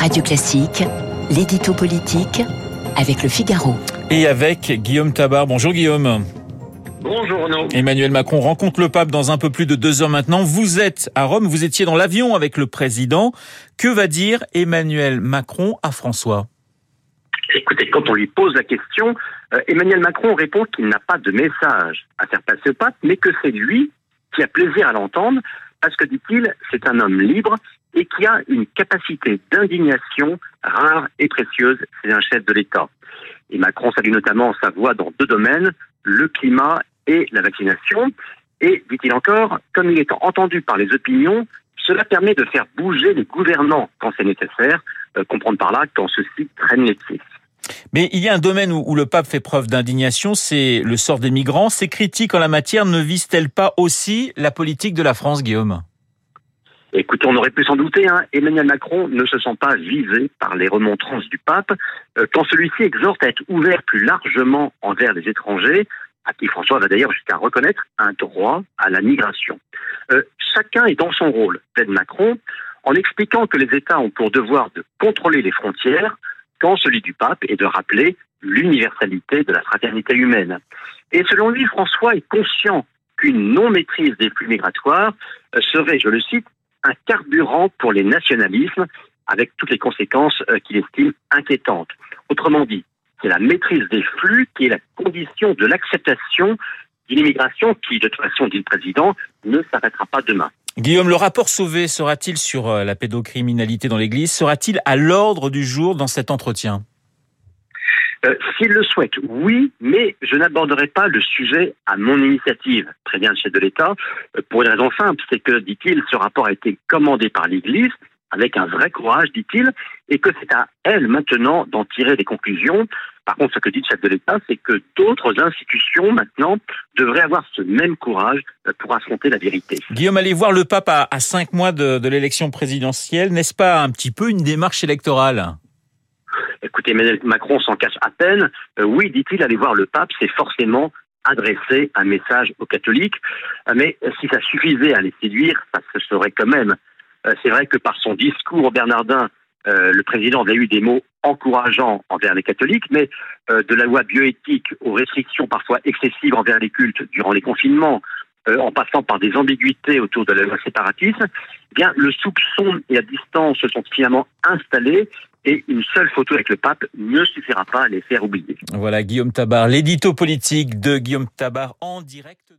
Radio Classique, l'édito politique avec le Figaro. Et avec Guillaume Tabar. Bonjour Guillaume. Bonjour Renaud. Emmanuel Macron rencontre le pape dans un peu plus de deux heures maintenant. Vous êtes à Rome, vous étiez dans l'avion avec le président. Que va dire Emmanuel Macron à François? Écoutez, quand on lui pose la question, euh, Emmanuel Macron répond qu'il n'a pas de message à faire passer au pape, mais que c'est lui qui a plaisir à l'entendre, parce que, dit-il, c'est un homme libre qui a une capacité d'indignation rare et précieuse. C'est un chef de l'État. Et Macron salue notamment sa voix dans deux domaines, le climat et la vaccination. Et, dit-il encore, comme il est entendu par les opinions, cela permet de faire bouger les gouvernants quand c'est nécessaire, euh, comprendre par là quand ceux-ci traînent les pieds. Mais il y a un domaine où, où le pape fait preuve d'indignation, c'est le sort des migrants. Ces critiques en la matière ne visent-elles pas aussi la politique de la France, Guillaume? Écoutez, on aurait pu s'en douter, hein. Emmanuel Macron ne se sent pas visé par les remontrances du pape euh, quand celui-ci exhorte à être ouvert plus largement envers les étrangers, à qui François va d'ailleurs jusqu'à reconnaître un droit à la migration. Euh, chacun est dans son rôle, plaide Macron, en expliquant que les États ont pour devoir de contrôler les frontières, quand celui du pape est de rappeler l'universalité de la fraternité humaine. Et selon lui, François est conscient qu'une non-maîtrise des flux migratoires euh, serait, je le cite, un carburant pour les nationalismes, avec toutes les conséquences euh, qu'il estime inquiétantes. Autrement dit, c'est la maîtrise des flux qui est la condition de l'acceptation d'une immigration qui, de toute façon, dit le président, ne s'arrêtera pas demain. Guillaume, le rapport Sauvé sera-t-il sur euh, la pédocriminalité dans l'Église? Sera-t-il à l'ordre du jour dans cet entretien? Euh, S'il le souhaite, oui, mais je n'aborderai pas le sujet à mon initiative, très bien le chef de l'État, euh, pour une raison simple, c'est que, dit-il, ce rapport a été commandé par l'Église, avec un vrai courage, dit-il, et que c'est à elle maintenant d'en tirer des conclusions. Par contre, ce que dit le chef de l'État, c'est que d'autres institutions maintenant devraient avoir ce même courage euh, pour affronter la vérité. Guillaume, allez voir le pape à, à cinq mois de, de l'élection présidentielle, n'est-ce pas un petit peu une démarche électorale? Emmanuel Macron s'en cache à peine. Euh, oui, dit-il, aller voir le pape, c'est forcément adresser un message aux catholiques. Euh, mais si ça suffisait à les séduire, ça se serait quand même. Euh, c'est vrai que par son discours Bernardin, euh, le président avait eu des mots encourageants envers les catholiques, mais euh, de la loi bioéthique aux restrictions parfois excessives envers les cultes durant les confinements, euh, en passant par des ambiguïtés autour de la loi séparatiste, eh bien le soupçon et la distance se sont finalement installés et une seule photo avec le pape ne suffira pas à les faire oublier. Voilà Guillaume Tabar, l'édito politique de Guillaume Tabar en direct.